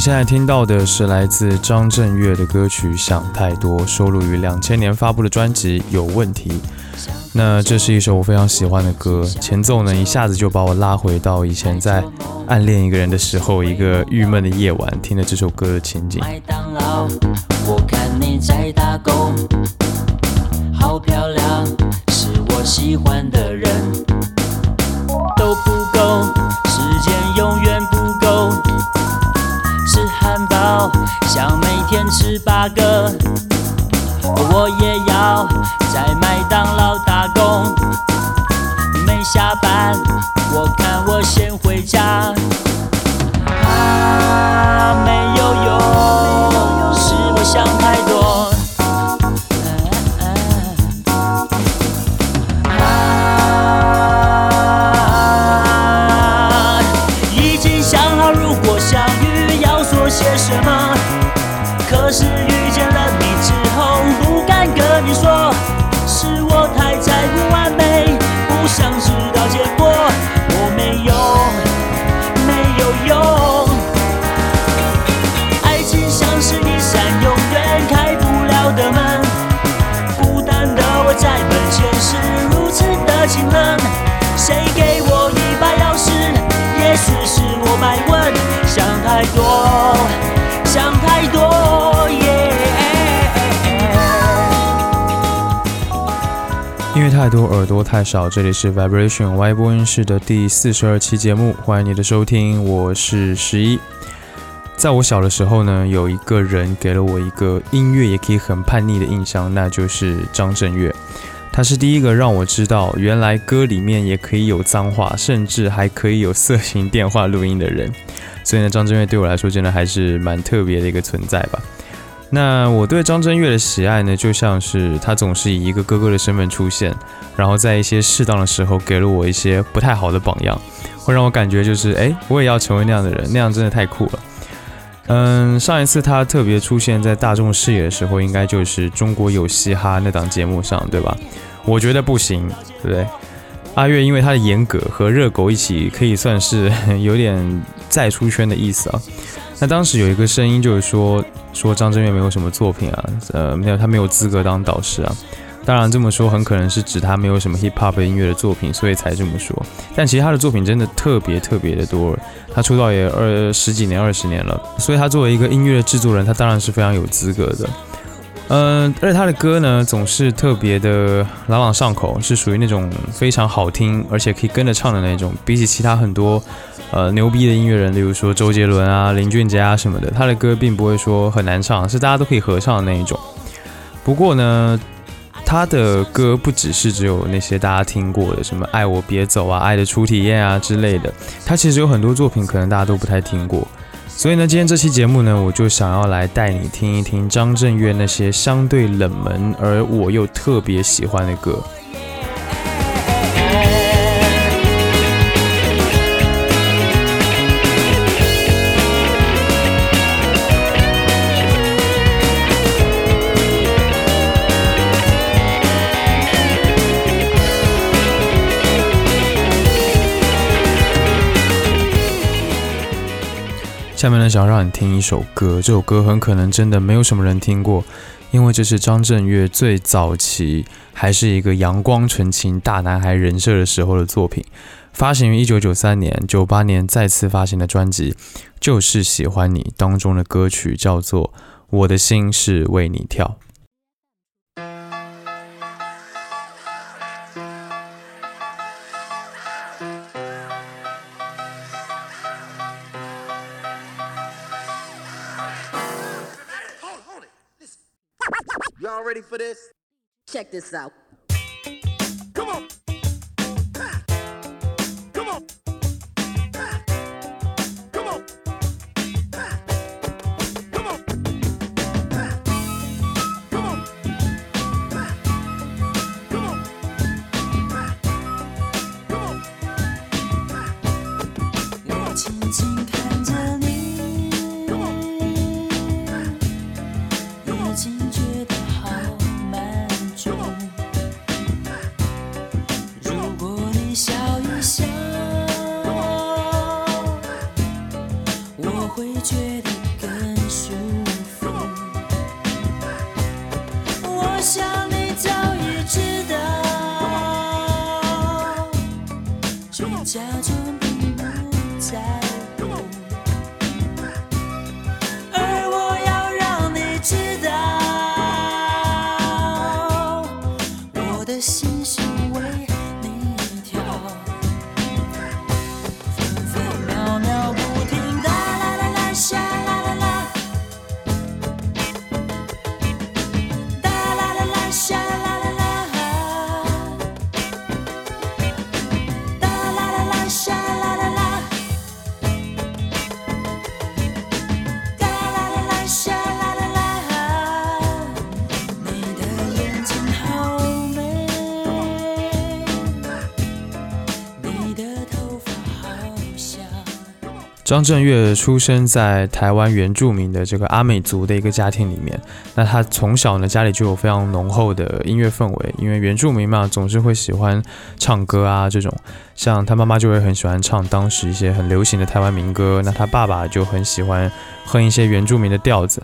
现在听到的是来自张震岳的歌曲《想太多》，收录于两千年发布的专辑《有问题》。那这是一首我非常喜欢的歌，前奏呢一下子就把我拉回到以前在暗恋一个人的时候，一个郁闷的夜晚，听的这首歌的情景。麦当劳，我看你在打工，好漂亮，是我喜欢的人，都不够，想每天吃八个，我也要在麦当劳打工。没下班，我看我先回家。啊，没有用，是我想太多。太多，耳朵太少。这里是 Vibration Y 播音室的第四十二期节目，欢迎你的收听，我是十一。在我小的时候呢，有一个人。给了我一个音乐也可以很叛逆的印象，那就是张震岳。他是第一个让我知道，原来歌里面也可以有脏话，甚至还可以有色情电话录音的人。所以呢，张震岳对我来说真的还是蛮特别的一个存在吧。那我对张震岳的喜爱呢，就像是他总是以一个哥哥的身份出现，然后在一些适当的时候给了我一些不太好的榜样，会让我感觉就是，哎，我也要成为那样的人，那样真的太酷了。嗯，上一次他特别出现在大众视野的时候，应该就是《中国有嘻哈》那档节目上，对吧？我觉得不行，对不对？阿岳因为他的严格和热狗一起，可以算是 有点再出圈的意思啊。那当时有一个声音就是说，说张震岳没有什么作品啊，呃，没有他没有资格当导师啊。当然这么说很可能是指他没有什么 hip hop 音乐的作品，所以才这么说。但其实他的作品真的特别特别的多，他出道也二十几年、二十年了，所以他作为一个音乐制作人，他当然是非常有资格的。嗯，而且他的歌呢，总是特别的朗朗上口，是属于那种非常好听，而且可以跟着唱的那种。比起其他很多呃牛逼的音乐人，例如说周杰伦啊、林俊杰啊什么的，他的歌并不会说很难唱，是大家都可以合唱的那一种。不过呢，他的歌不只是只有那些大家听过的，什么“爱我别走”啊、“爱的初体验”啊之类的，他其实有很多作品可能大家都不太听过。所以呢，今天这期节目呢，我就想要来带你听一听张震岳那些相对冷门而我又特别喜欢的歌。下面呢，想让你听一首歌，这首歌很可能真的没有什么人听过，因为这是张震岳最早期还是一个阳光纯情大男孩人设的时候的作品，发行于一九九三年，九八年再次发行的专辑就是《喜欢你》当中的歌曲，叫做《我的心是为你跳》。Check this out. 张震岳出生在台湾原住民的这个阿美族的一个家庭里面。那他从小呢，家里就有非常浓厚的音乐氛围，因为原住民嘛，总是会喜欢唱歌啊这种。像他妈妈就会很喜欢唱当时一些很流行的台湾民歌，那他爸爸就很喜欢哼一些原住民的调子。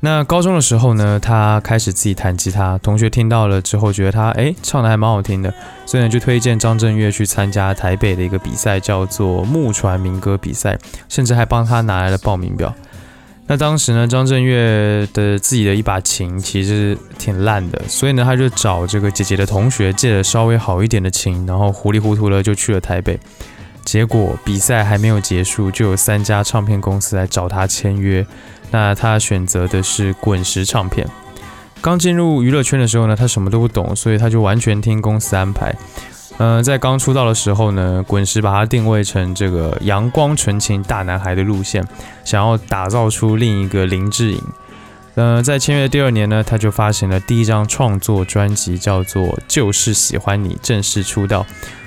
那高中的时候呢，他开始自己弹吉他，同学听到了之后觉得他诶唱的还蛮好听的，所以呢就推荐张震岳去参加台北的一个比赛，叫做木船民歌比赛，甚至还帮他拿来了报名表。那当时呢，张震岳的自己的一把琴其实挺烂的，所以呢他就找这个姐姐的同学借了稍微好一点的琴，然后糊里糊涂的就去了台北。结果比赛还没有结束，就有三家唱片公司来找他签约。那他选择的是滚石唱片。刚进入娱乐圈的时候呢，他什么都不懂，所以他就完全听公司安排。嗯，在刚出道的时候呢，滚石把他定位成这个阳光纯情大男孩的路线，想要打造出另一个林志颖。呃，在签约第二年呢，他就发行了第一张创作专辑，叫做《就是喜欢你》，正式出道。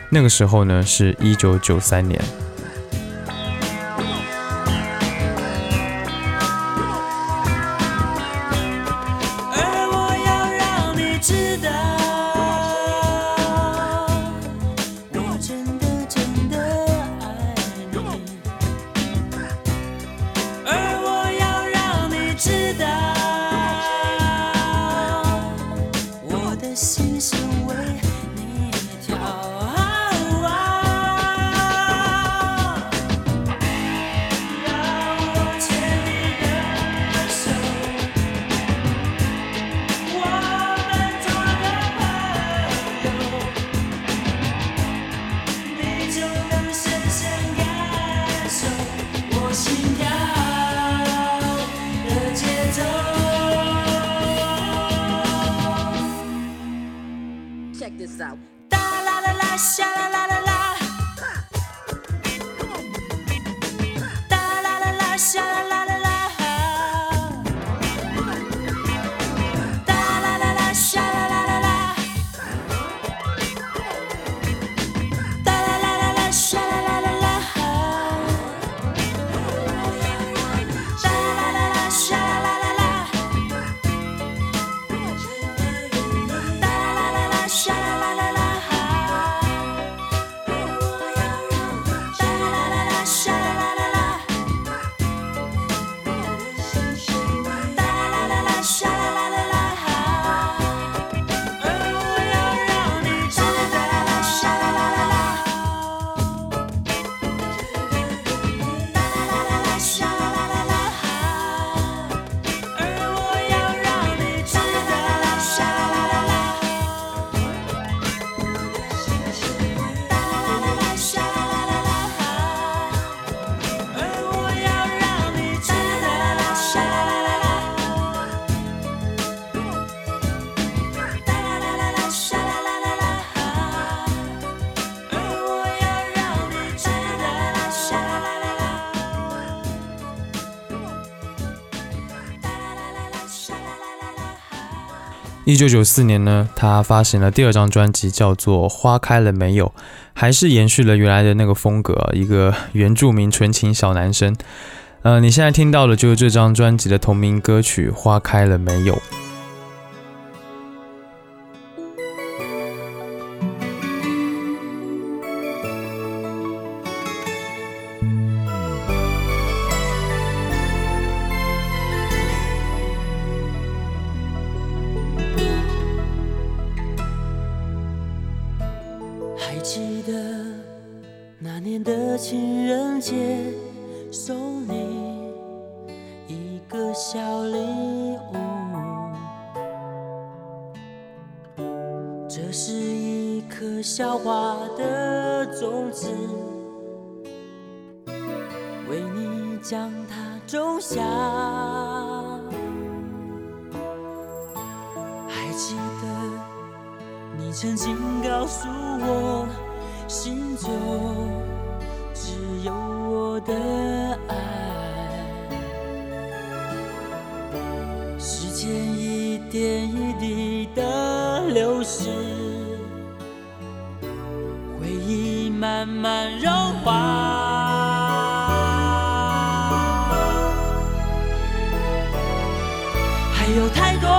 那个时候呢，是一九九三年。一九九四年呢，他发行了第二张专辑，叫做《花开了没有》，还是延续了原来的那个风格，一个原住民纯情小男生。呃，你现在听到的就是这张专辑的同名歌曲《花开了没有》。有太多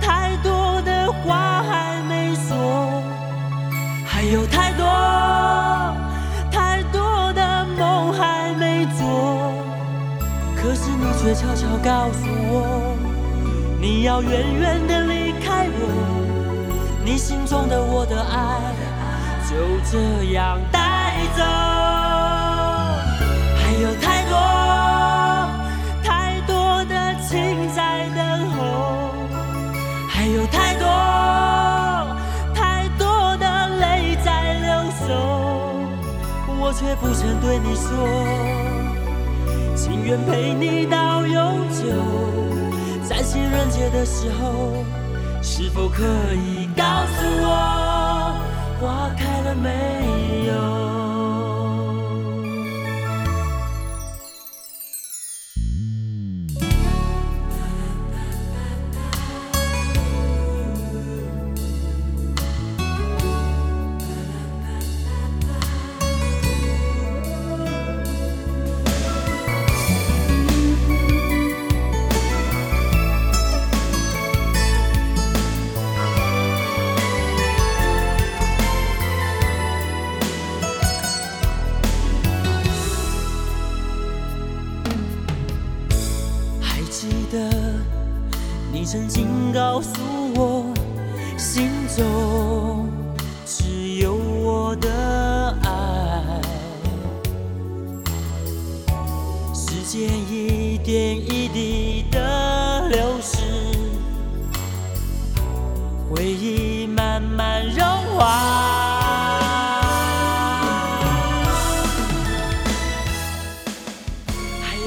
太多的话还没说，还有太多太多的梦还没做。可是你却悄悄告诉我，你要远远的离开我，你心中的我的爱就这样带走。却不曾对你说。情愿陪你到永久，在情人节的时候，是否可以告诉我花开了没有？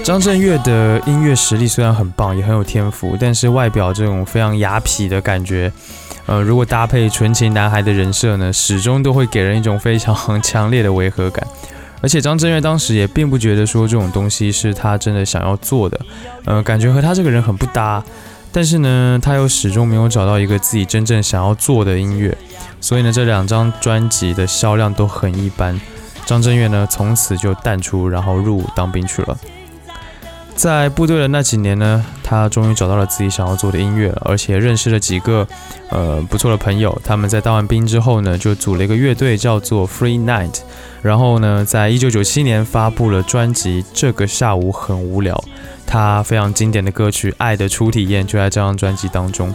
张震岳的音乐实力虽然很棒，也很有天赋，但是外表这种非常雅痞的感觉，呃，如果搭配纯情男孩的人设呢，始终都会给人一种非常强烈的违和感。而且张震岳当时也并不觉得说这种东西是他真的想要做的，呃，感觉和他这个人很不搭。但是呢，他又始终没有找到一个自己真正想要做的音乐，所以呢，这两张专辑的销量都很一般。张震岳呢，从此就淡出，然后入伍当兵去了。在部队的那几年呢，他终于找到了自己想要做的音乐，而且认识了几个呃不错的朋友。他们在当完兵之后呢，就组了一个乐队，叫做 Free Night。然后呢，在一九九七年发布了专辑《这个下午很无聊》，他非常经典的歌曲《爱的初体验》就在这张专辑当中。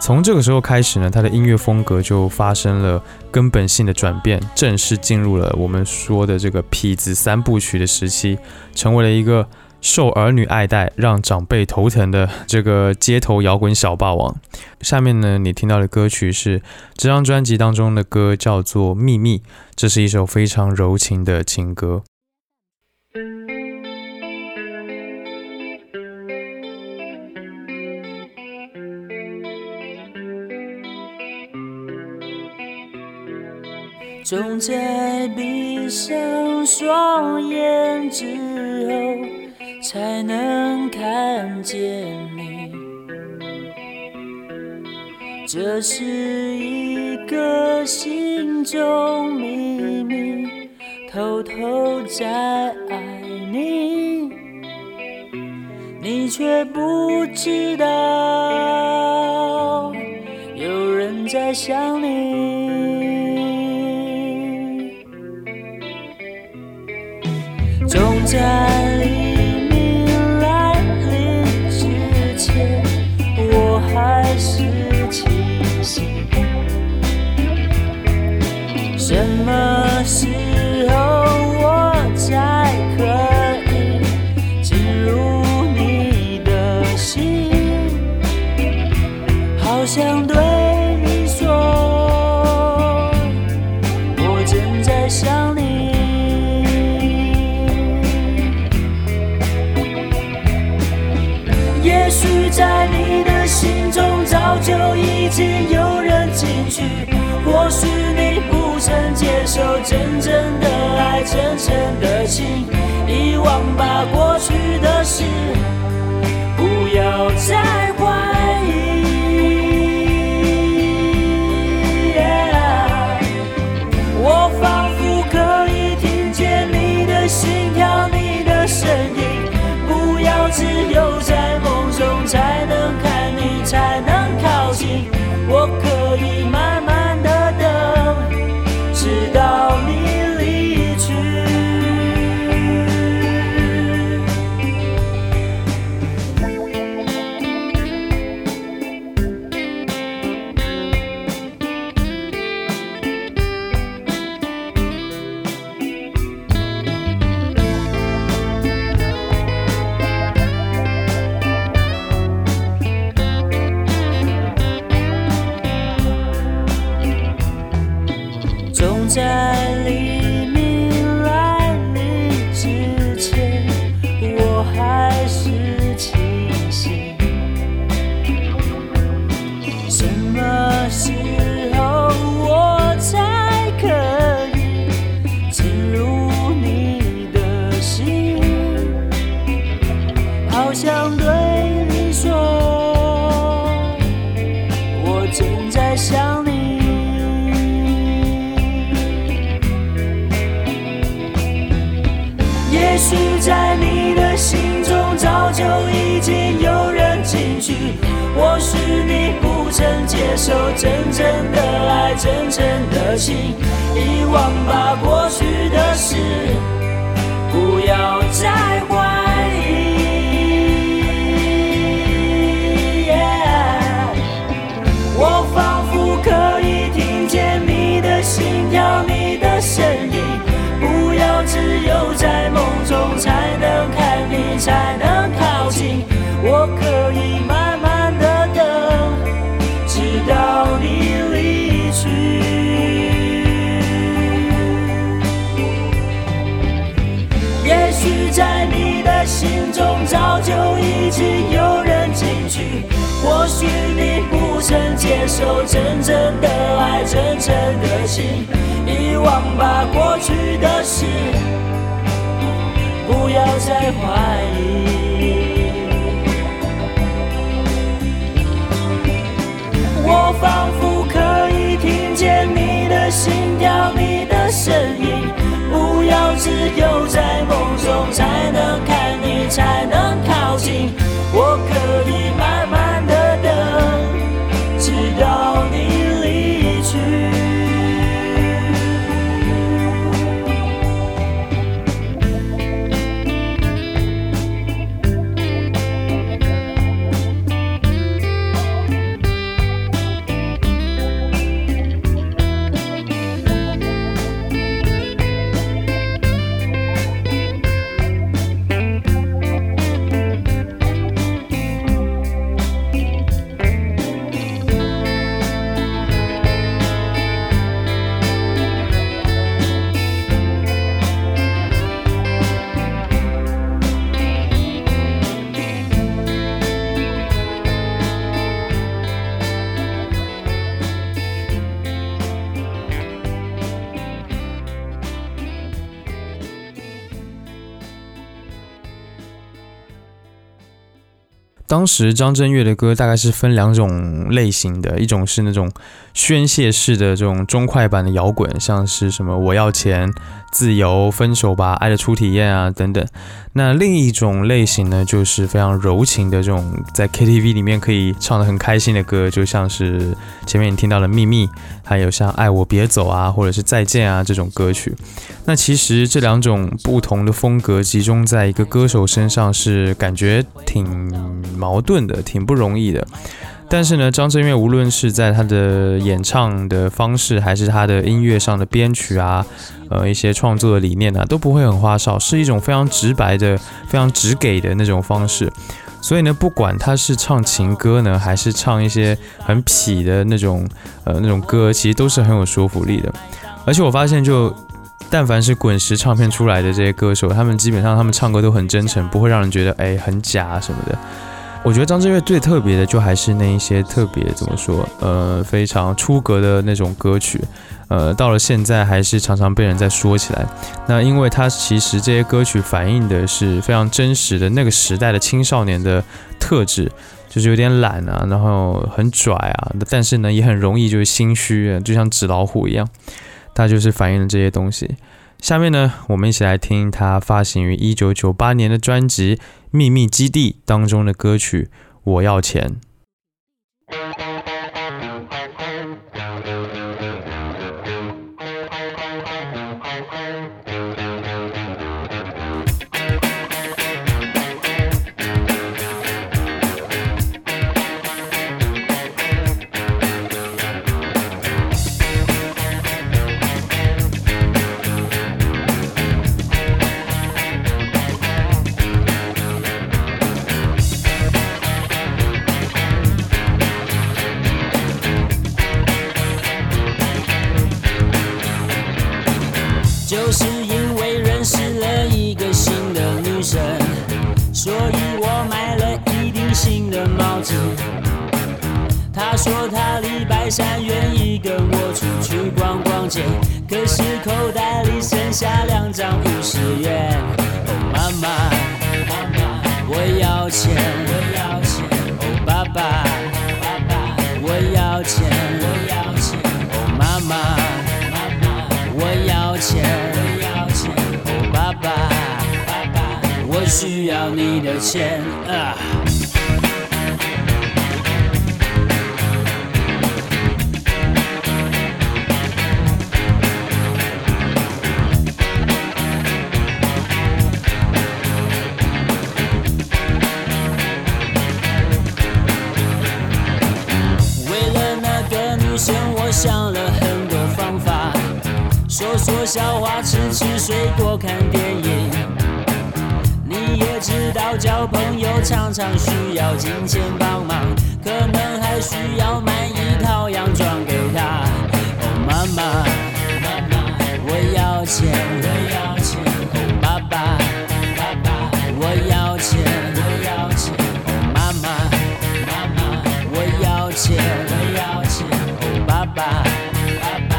从这个时候开始呢，他的音乐风格就发生了根本性的转变，正式进入了我们说的这个痞子三部曲的时期，成为了一个受儿女爱戴、让长辈头疼的这个街头摇滚小霸王。下面呢，你听到的歌曲是这张专辑当中的歌，叫做《秘密》，这是一首非常柔情的情歌。总在闭上双眼之后，才能看见你。这是一个心中秘密，偷偷在爱你，你却不知道，有人在想你。受真正的爱，真诚的心，遗忘吧过去的事，已有人进去，或许你不曾接受真正的爱，真正的情，遗忘吧过去的事，不要再怀疑。我仿佛可以听见你的心跳，你的声音。不要只有在梦中才能看当时张震岳的歌大概是分两种类型的，一种是那种宣泄式的这种中快板的摇滚，像是什么我要钱、自由、分手吧、爱的初体验啊等等。那另一种类型呢，就是非常柔情的这种，在 KTV 里面可以唱得很开心的歌，就像是前面你听到的《秘密》，还有像《爱我别走》啊，或者是《再见》啊这种歌曲。那其实这两种不同的风格集中在一个歌手身上，是感觉挺矛盾的，挺不容易的。但是呢，张震岳无论是在他的演唱的方式，还是他的音乐上的编曲啊，呃，一些创作的理念啊，都不会很花哨，是一种非常直白的、非常直给的那种方式。所以呢，不管他是唱情歌呢，还是唱一些很痞的那种呃那种歌，其实都是很有说服力的。而且我发现就。但凡是滚石唱片出来的这些歌手，他们基本上他们唱歌都很真诚，不会让人觉得哎很假什么的。我觉得张震岳最特别的就还是那一些特别怎么说，呃，非常出格的那种歌曲，呃，到了现在还是常常被人在说起来。那因为他其实这些歌曲反映的是非常真实的那个时代的青少年的特质，就是有点懒啊，然后很拽啊，但是呢也很容易就是心虚，啊就像纸老虎一样。它就是反映了这些东西。下面呢，我们一起来听他发行于一九九八年的专辑《秘密基地》当中的歌曲《我要钱》。需要你的钱啊。常常需要金钱帮忙，可能还需要买一套洋装给她。哦，妈妈，妈妈，我要钱，我要钱。哦，爸爸，爸爸，我要钱，我要钱。哦，妈妈，妈妈，我要钱，我要钱。哦，爸爸，爸爸，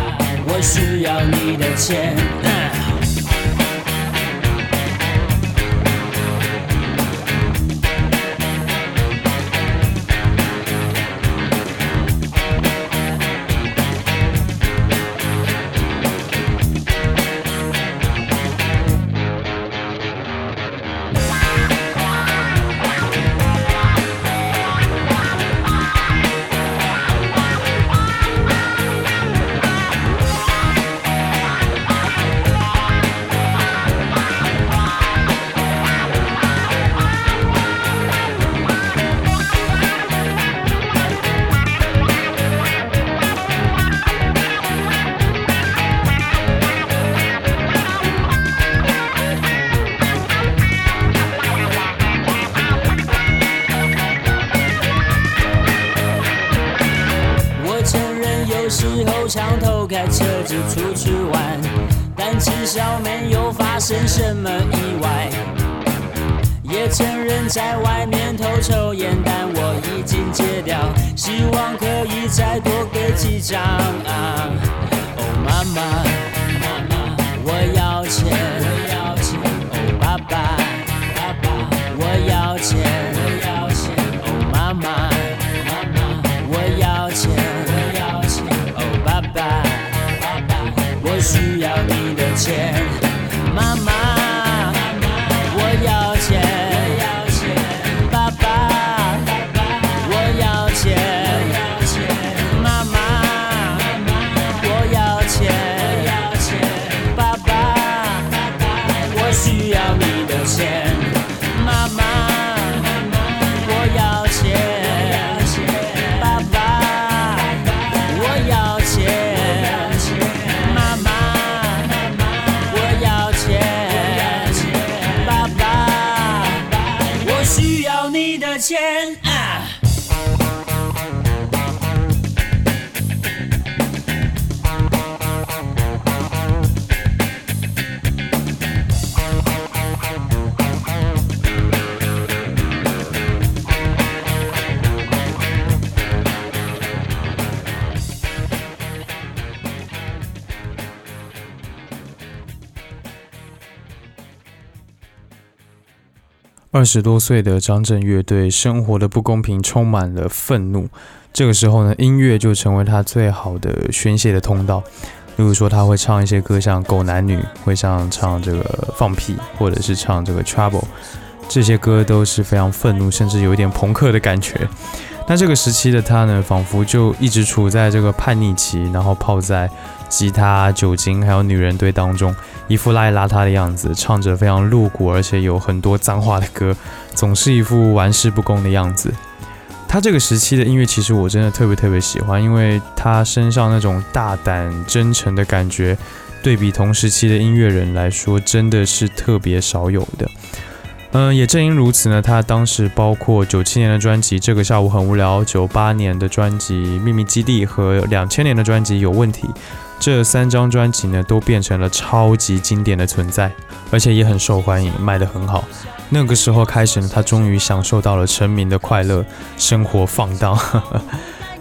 我需要你的钱。有时候常偷开车子出去玩，但至少没有发生什么意外。也承认在外面偷抽烟，但我已经戒掉，希望可以再多给几张啊！哦，妈妈，妈妈，我要钱，你二十多岁的张震岳对生活的不公平充满了愤怒。这个时候呢，音乐就成为他最好的宣泄的通道。例如说，他会唱一些歌，像《狗男女》，会像唱这个《放屁》，或者是唱这个《Trouble》，这些歌都是非常愤怒，甚至有一点朋克的感觉。那这个时期的他呢，仿佛就一直处在这个叛逆期，然后泡在吉他、酒精还有女人堆当中，一副邋里邋遢的样子，唱着非常露骨而且有很多脏话的歌，总是一副玩世不恭的样子。他这个时期的音乐，其实我真的特别特别喜欢，因为他身上那种大胆真诚的感觉，对比同时期的音乐人来说，真的是特别少有的。嗯，也正因如此呢，他当时包括九七年的专辑《这个下午很无聊》，九八年的专辑《秘密基地》和两千年的专辑《有问题》，这三张专辑呢，都变成了超级经典的存在，而且也很受欢迎，卖得很好。那个时候开始呢，他终于享受到了成名的快乐，生活放荡。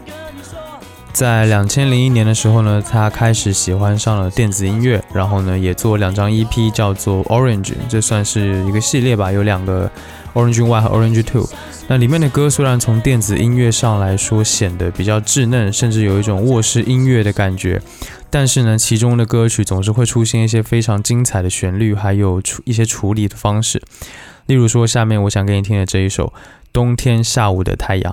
在两千零一年的时候呢，他开始喜欢上了电子音乐，然后呢，也做两张 EP，叫做 Orange，这算是一个系列吧，有两个 Orange One 和 Orange Two。那里面的歌虽然从电子音乐上来说显得比较稚嫩，甚至有一种卧室音乐的感觉，但是呢，其中的歌曲总是会出现一些非常精彩的旋律，还有处一些处理的方式。例如说，下面我想给你听的这一首《冬天下午的太阳》。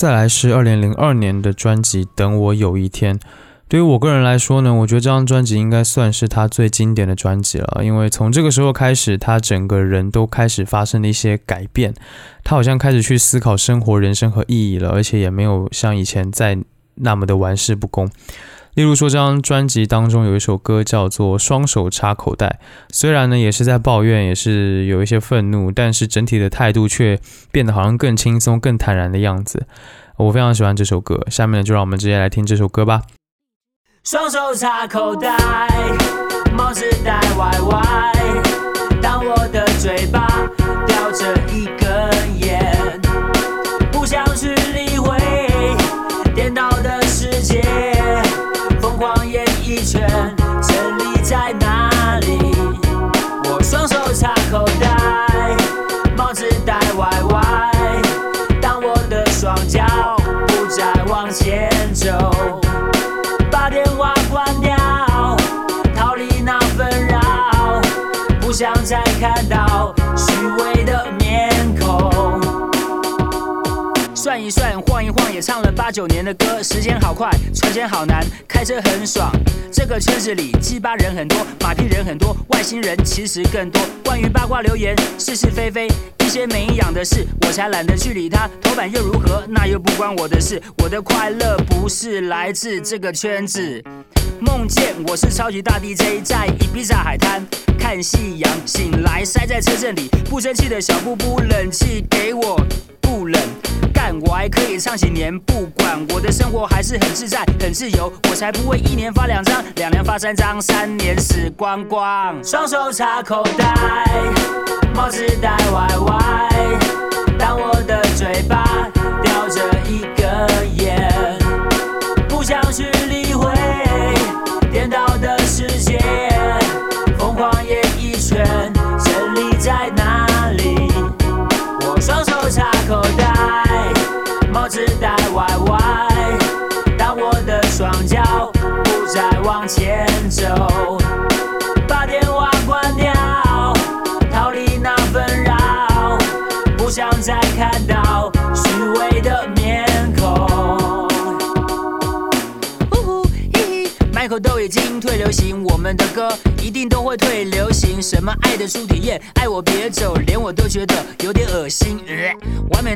再来是二零零二年的专辑《等我有一天》。对于我个人来说呢，我觉得这张专辑应该算是他最经典的专辑了，因为从这个时候开始，他整个人都开始发生了一些改变，他好像开始去思考生活、人生和意义了，而且也没有像以前在那么的玩世不恭。例如说，这张专辑当中有一首歌叫做《双手插口袋》，虽然呢也是在抱怨，也是有一些愤怒，但是整体的态度却变得好像更轻松、更坦然的样子。我非常喜欢这首歌，下面呢就让我们直接来听这首歌吧。双手插口袋，帽子戴歪歪，当我的嘴巴叼着一看到虚伪的面孔。算一算，晃一晃，也唱了八九年的歌，时间好快，存钱好难，开车很爽。这个圈子里鸡巴人很多，马屁人很多，外星人其实更多。关于八卦留言，是是非非，些没营养的事，我才懒得去理他。头版又如何？那又不关我的事。我的快乐不是来自这个圈子。梦见我是超级大 DJ，在伊比萨海滩看夕阳，醒来塞在车阵里，不生气的小布布，冷气给我不冷。干我还可以唱几年，不管我的生活还是很自在、很自由，我才不会一年发两张，两年发三张，三年死光光。双手插口袋，帽子戴歪歪，前走，把电话关掉，逃离那纷扰，不想再看到虚伪的面孔。呜呼嘿嘿，Michael 都已经退流行，我们的歌一定都会退流行。什么爱的初体验，爱我别走，连我都觉得有点恶心。呃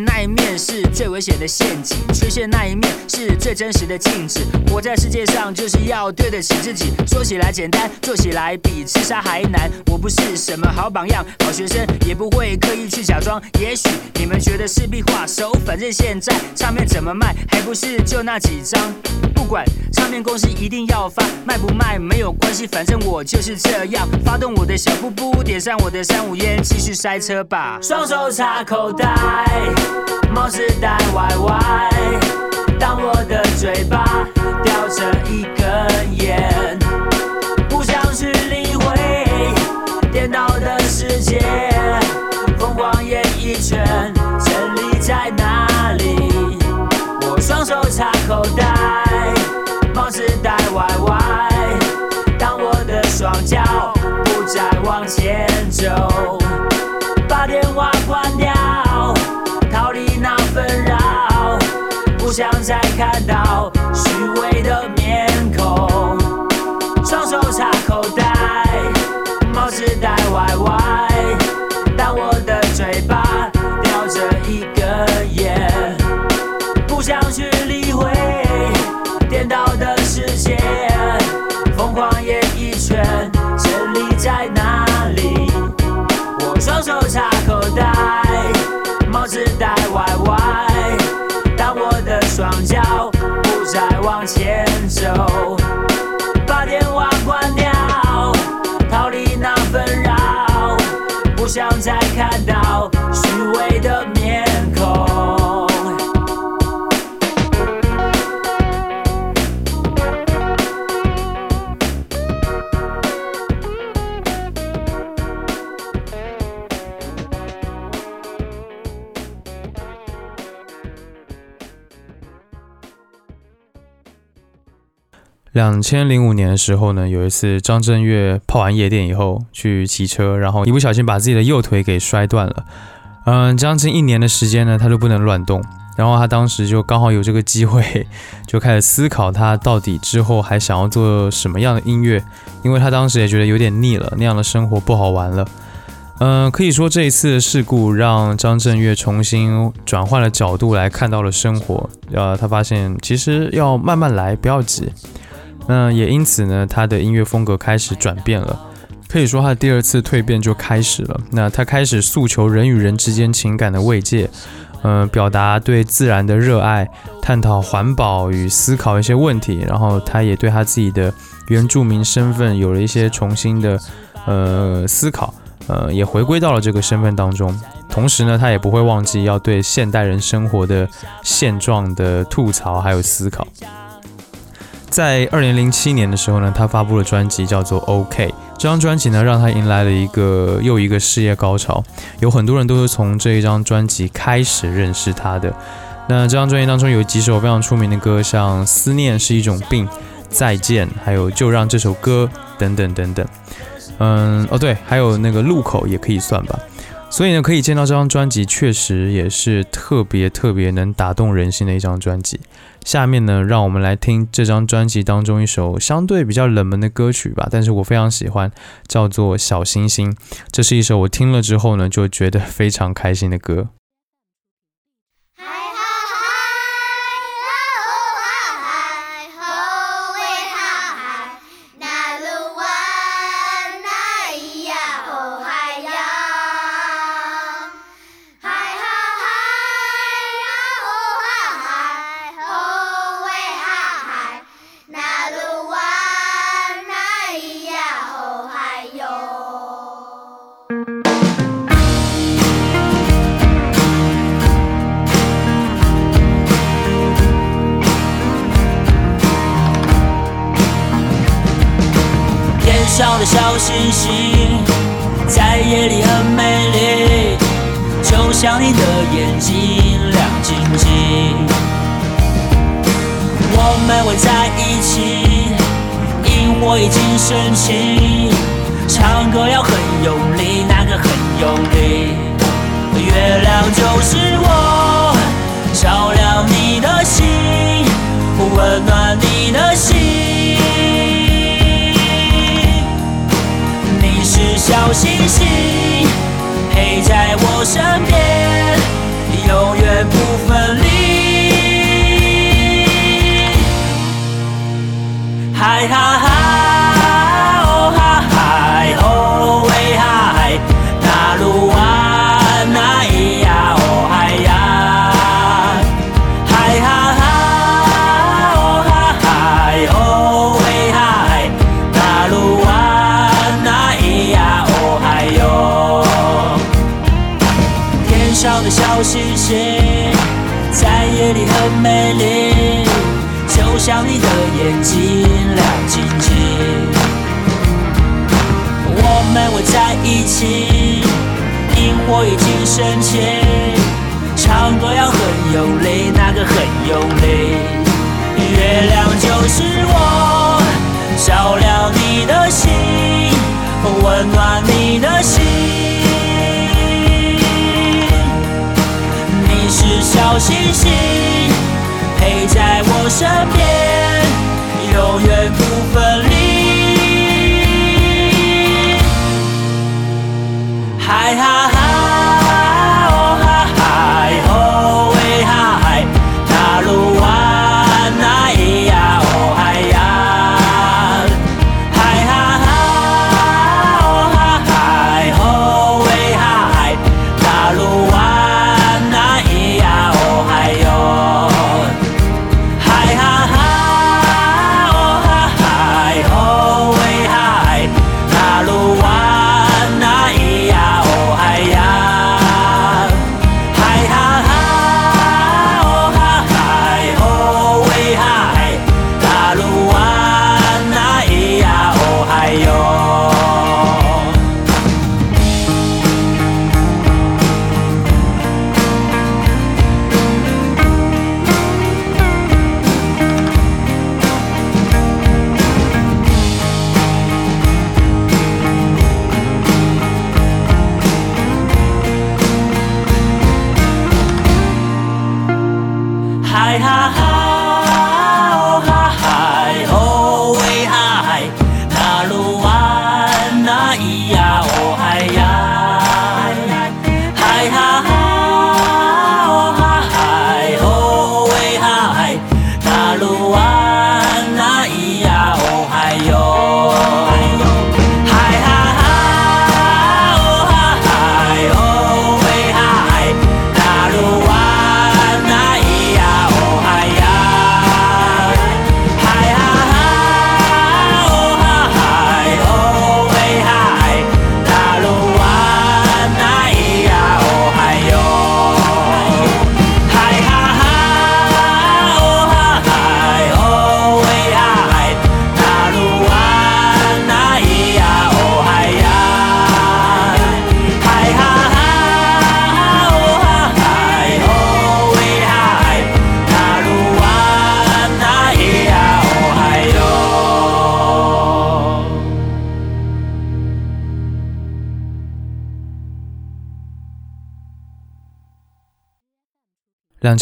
那一面是最危险的陷阱，缺陷那一面是最真实的镜子。活在世界上就是要对得起自己，说起来简单，做起来比吃沙还难。我不是什么好榜样，好学生也不会刻意去假装。也许你们觉得是壁画手，反正现在唱片怎么卖，还不是就那几张。不管唱片公司一定要发，卖不卖没有关系，反正我就是这样。发动我的小布布，点上我的三五烟，继续塞车吧。双手插口袋，帽子戴歪歪，当我的嘴巴叼着一根烟，不想去理会颠倒的世界，疯狂演一圈，真理在哪里？我双手插口袋，帽子戴歪歪，当我的双脚不再往前走，不想再看到虚伪的面孔。双手插口袋，帽子戴歪歪，往前两千零五年的时候呢，有一次张震岳泡完夜店以后去骑车，然后一不小心把自己的右腿给摔断了。嗯，将近一年的时间呢，他都不能乱动。然后他当时就刚好有这个机会，就开始思考他到底之后还想要做什么样的音乐，因为他当时也觉得有点腻了，那样的生活不好玩了。嗯、可以说这一次的事故让张震岳重新转换了角度来看到了生活。呃，他发现其实要慢慢来，不要急。那也因此呢，他的音乐风格开始转变了。可以说他的第二次蜕变就开始了。那他开始诉求人与人之间情感的慰藉，嗯、表达对自然的热爱，探讨环保与思考一些问题。然后他也对他自己的原住民身份有了一些重新的呃思考，呃，也回归到了这个身份当中。同时呢，他也不会忘记要对现代人生活的现状的吐槽还有思考。在二零零七年的时候呢，他发布了专辑叫做《OK》。这张专辑呢，让他迎来了一个又一个事业高潮。有很多人都是从这一张专辑开始认识他的。那这张专辑当中有几首非常出名的歌，像《思念是一种病》、《再见》，还有《就让这首歌》等等等等。嗯，哦对，还有那个《路口》也可以算吧。所以呢，可以见到这张专辑确实也是特别特别能打动人心的一张专辑。下面呢，让我们来听这张专辑当中一首相对比较冷门的歌曲吧，但是我非常喜欢，叫做《小星星》。这是一首我听了之后呢，就觉得非常开心的歌。深情，唱歌要很用力，那个很用力。月亮就是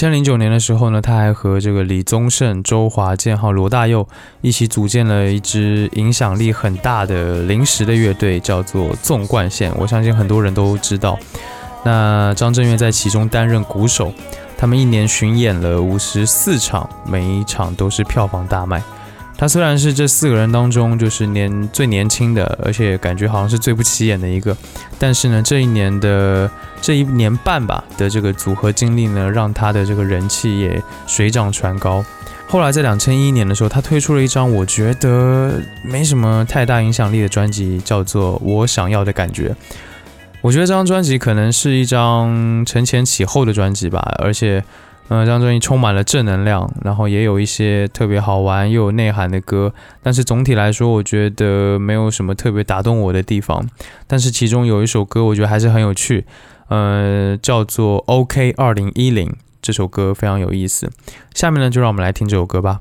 千零九年的时候呢，他还和这个李宗盛、周华健还有罗大佑一起组建了一支影响力很大的临时的乐队，叫做纵贯线。我相信很多人都知道。那张震岳在其中担任鼓手，他们一年巡演了五十四场，每一场都是票房大卖。他虽然是这四个人当中就是年最年轻的，而且感觉好像是最不起眼的一个，但是呢，这一年的这一年半吧的这个组合经历呢，让他的这个人气也水涨船高。后来在两千一年的时候，他推出了一张我觉得没什么太大影响力的专辑，叫做《我想要的感觉》。我觉得这张专辑可能是一张承前启后的专辑吧，而且。嗯，这张专辑充满了正能量，然后也有一些特别好玩又有内涵的歌，但是总体来说，我觉得没有什么特别打动我的地方。但是其中有一首歌，我觉得还是很有趣，呃，叫做《OK 二零一零》，这首歌非常有意思。下面呢，就让我们来听这首歌吧。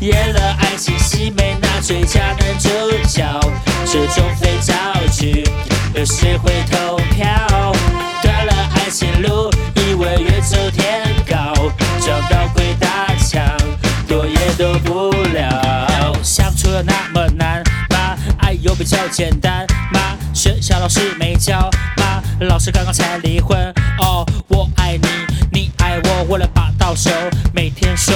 演了爱情戏，没拿最佳男主角，这种废造句，有谁会投票？断了爱情路，以为越走天高，撞到鬼打墙，躲也躲不了。相处有那么难吗？爱有比较简单吗？学校老师没教吗？老师刚刚才离婚哦。我爱你，你爱我，为了把到手，每天说，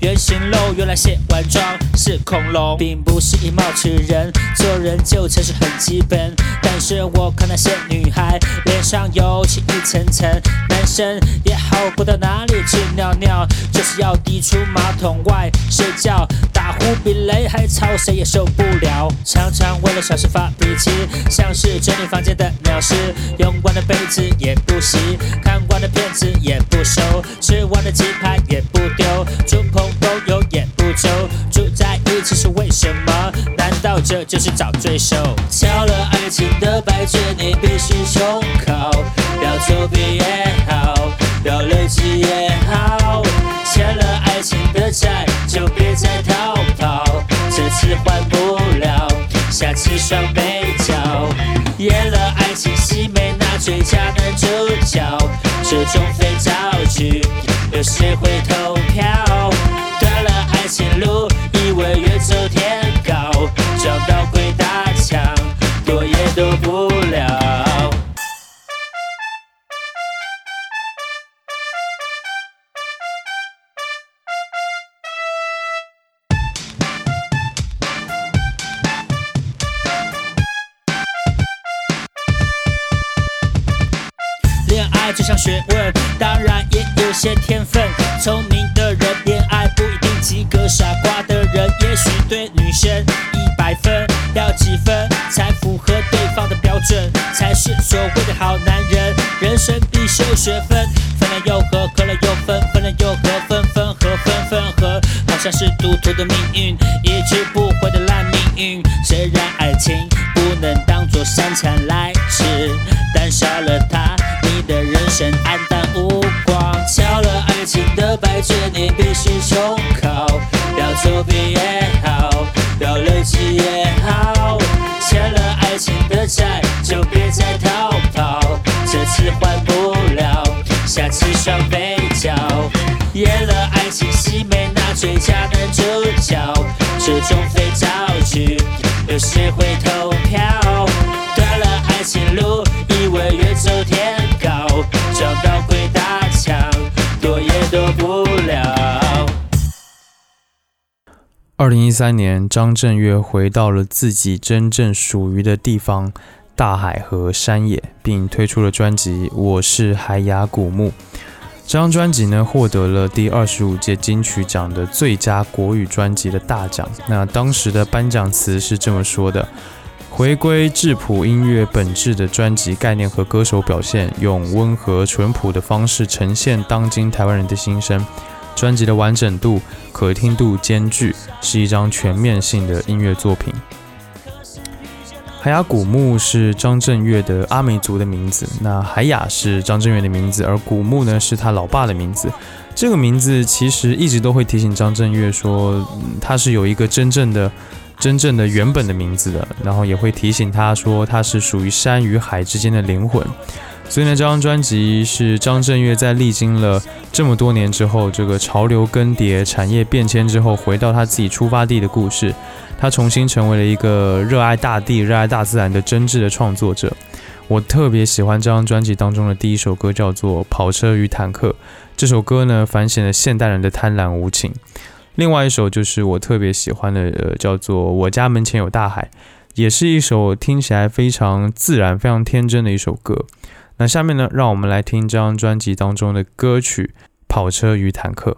原形漏，原来卸完妆是恐龙，并不是以貌取人，做人就诚实很基本。但是我看那些女孩脸上油漆一层层，男生也好不到哪里去尿尿，就是要滴出马桶外睡觉，打呼比雷还吵，谁也受不了。常常为了小事发脾气，像是整理房间的鸟事，用惯的杯子也不洗，看惯的片子也不收，吃完的鸡排也不丢，朋狗友也不揪，住在一起是为什么？难道这就是找罪受？敲了爱情的白卷，你必须重考，要作弊也好，要累积也好。欠了爱情的债，就别再逃跑，这次还不了，下次双倍缴。演了，最佳男主角，这种肥皂剧，有谁会投票？断了爱情路，以为越走天爱就像学问，当然也有些天分。聪明的人恋爱不一定及格，傻瓜的人也许对女生一百分，要几分才符合对方的标准，才是所谓的好男人。人生必修学分，分了又合，合了又分，分了又合，分分合，分分合，好像是赌徒的命运，一去不回的烂命运。虽然爱情不能当作山餐来吃，但少了它，黯淡无光。敲了爱情的白卷，你必须重考，要作弊也好，要累积也好。欠了爱情的债，就别再逃跑，这次还不了，下次双倍缴。演了爱情戏，没拿最佳男主角，这种肥皂剧，有谁会投票？二零一三年，张震岳回到了自己真正属于的地方大海和山野，并推出了专辑《我是海雅古木》。这张专辑呢，获得了第二十五届金曲奖的最佳国语专辑的大奖。那当时的颁奖词是这么说的：“回归质朴音乐本质的专辑概念和歌手表现，用温和淳朴的方式呈现当今台湾人的心声。专辑的完整度、可听度兼具，是一张全面性的音乐作品。”海雅古木是张震岳的阿美族的名字，那海雅是张震岳的名字，而古木呢是他老爸的名字。这个名字其实一直都会提醒张震岳说，他是有一个真正的、真正的原本的名字的，然后也会提醒他说他是属于山与海之间的灵魂。所以呢，这张专辑是张震岳在历经了这么多年之后，这个潮流更迭、产业变迁之后，回到他自己出发地的故事。他重新成为了一个热爱大地、热爱大自然的真挚的创作者。我特别喜欢这张专辑当中的第一首歌，叫做《跑车与坦克》。这首歌呢，反显了现代人的贪婪无情。另外一首就是我特别喜欢的，呃，叫做《我家门前有大海》，也是一首听起来非常自然、非常天真的一首歌。那下面呢，让我们来听这张专辑当中的歌曲《跑车与坦克》。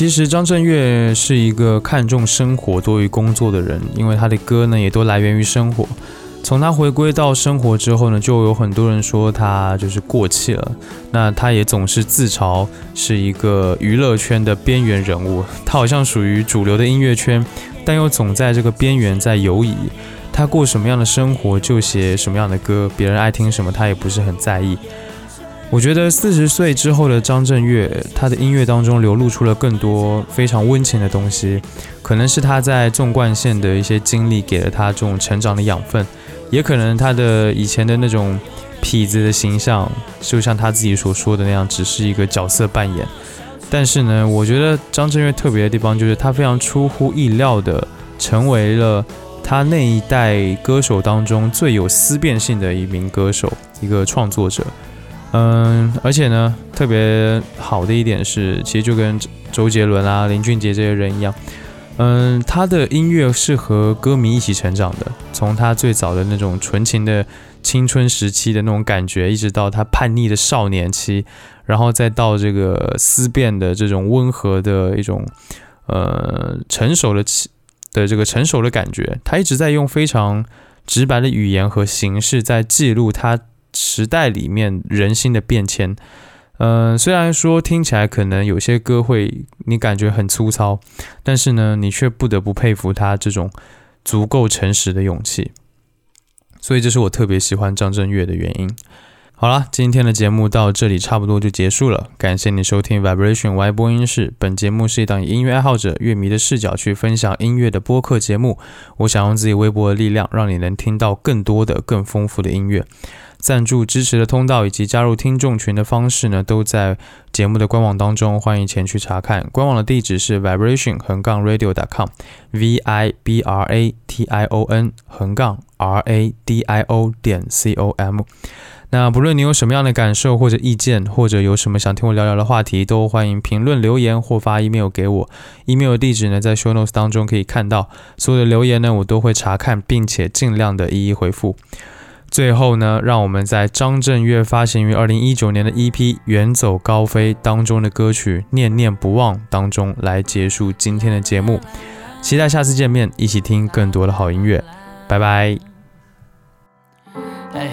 其实张震岳是一个看重生活多于工作的人，因为他的歌呢也都来源于生活。从他回归到生活之后呢，就有很多人说他就是过气了。那他也总是自嘲是一个娱乐圈的边缘人物，他好像属于主流的音乐圈，但又总在这个边缘在游移。他过什么样的生活就写什么样的歌，别人爱听什么他也不是很在意。我觉得四十岁之后的张震岳，他的音乐当中流露出了更多非常温情的东西，可能是他在纵贯线的一些经历给了他这种成长的养分，也可能他的以前的那种痞子的形象，就像他自己所说的那样，只是一个角色扮演。但是呢，我觉得张震岳特别的地方就是他非常出乎意料的成为了他那一代歌手当中最有思辨性的一名歌手，一个创作者。嗯，而且呢，特别好的一点是，其实就跟周杰伦啊、林俊杰这些人一样，嗯，他的音乐是和歌迷一起成长的，从他最早的那种纯情的青春时期的那种感觉，一直到他叛逆的少年期，然后再到这个思辨的这种温和的一种呃成熟的气的这个成熟的感觉，他一直在用非常直白的语言和形式在记录他时代里面人心的变迁。嗯、虽然说听起来可能有些歌会你感觉很粗糙，但是呢，你却不得不佩服他这种足够诚实的勇气。所以这是我特别喜欢张震岳的原因。好了，今天的节目到这里差不多就结束了，感谢你收听 Vibration Y 播音室。本节目是一档以音乐爱好者、乐迷的视角去分享音乐的播客节目。我想用自己微薄的力量，让你能听到更多的、更丰富的音乐。赞助支持的通道以及加入听众群的方式呢，都在节目的官网当中，欢迎前去查看。官网的地址是 vibration 横杠 radio.com，v i b r a t i o n 横杠 r a d i o 点 c o m。那不论你有什么样的感受或者意见，或者有什么想听我聊聊的话题，都欢迎评论留言或发 email 给我。email 的地址呢，在 show notes 当中可以看到。所有的留言呢，我都会查看，并且尽量的一一回复。最后呢，让我们在张震岳发行于二零一九年的 EP《远走高飞》当中的歌曲《念念不忘》当中来结束今天的节目。期待下次见面，一起听更多的好音乐。拜拜。哎，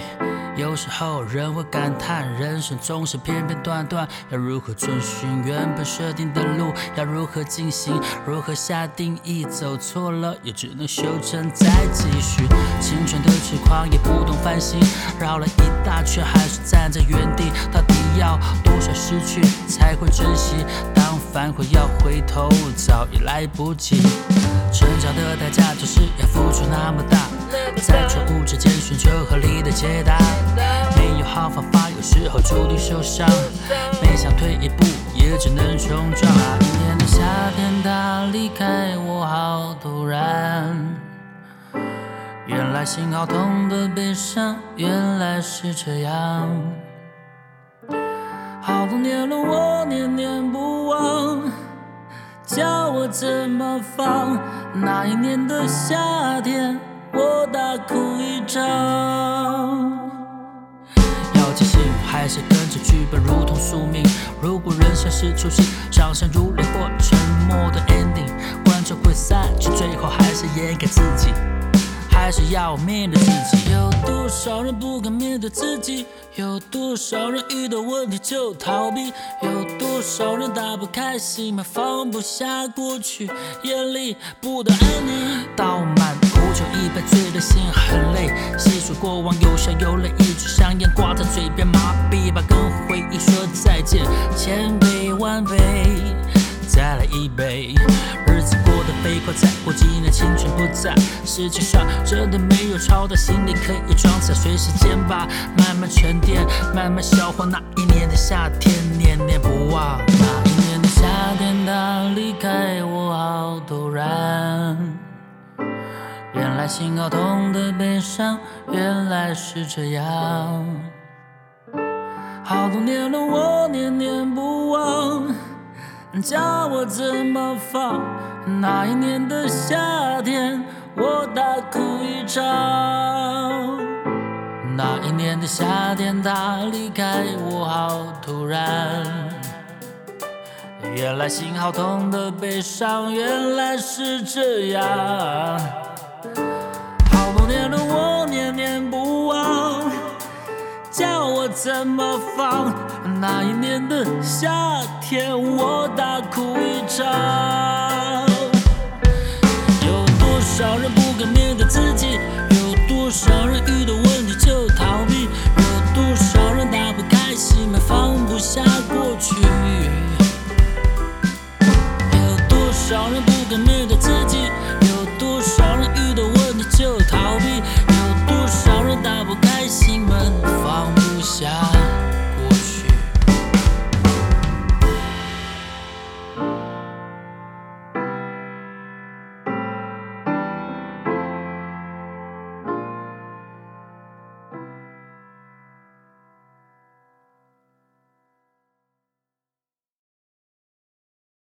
有时候人会感叹，人生总是片片段段，要如何遵循原本设定的路？要如何进行？如何下定义？走错了也只能修正再继续。青春的痴狂也不懂反省，绕了一大圈还是站在原地。到底要多少失去才会珍惜？当反悔要回头，早已来不及。成长的代价就是要付出那么大，在错误之间寻求合理的解答。没有好方法，有时候注定受伤。每想退一步，也只能冲撞。那一年的夏天，他离开我好突然。原来心好痛的悲伤，原来是这样。好多年了，我念念不忘。叫我怎么放？那一年的夏天，我大哭一场。要即兴还是跟着剧本如同宿命？如果人生是出戏，掌声如雷或沉默的 ending，观众会散去，最后还是演给自己。还是要面对自己。有多少人不敢面对自己？有多少人遇到问题就逃避？有多少人打不开心门，放不下过去，眼里不得安宁。倒满苦酒一杯，醉的心很累。细数过往，有笑有泪，一支香烟挂在嘴边，麻痹吧，跟回忆说再见。千杯万杯，再来一杯。日子过得飞快，再过几年青春不在。世界上真的没有超大行李可以装载，随时间吧，慢慢沉淀，慢慢消化。那一年的夏天，念念不忘。那一年的夏天，他离开我好突然。原来心好痛的悲伤，原来是这样。好多年了，我念念不忘。叫我怎么放？那一年的夏天，我大哭一场。那一年的夏天，他离开我好突然。原来心好痛的悲伤，原来是这样。好多年的，我念念不忘。叫我怎么放？那一年的夏天我大哭一场有多少人不敢面对自己有多少人遇到问题就逃避有多少人打不开心门放不下过去。有多少人不敢面对